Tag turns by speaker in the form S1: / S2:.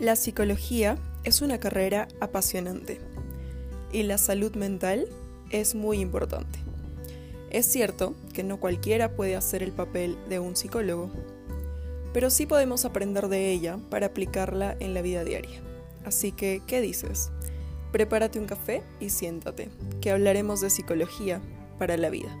S1: La psicología es una carrera apasionante y la salud mental es muy importante. Es cierto que no cualquiera puede hacer el papel de un psicólogo, pero sí podemos aprender de ella para aplicarla en la vida diaria. Así que, ¿qué dices? Prepárate un café y siéntate, que hablaremos de psicología para la vida.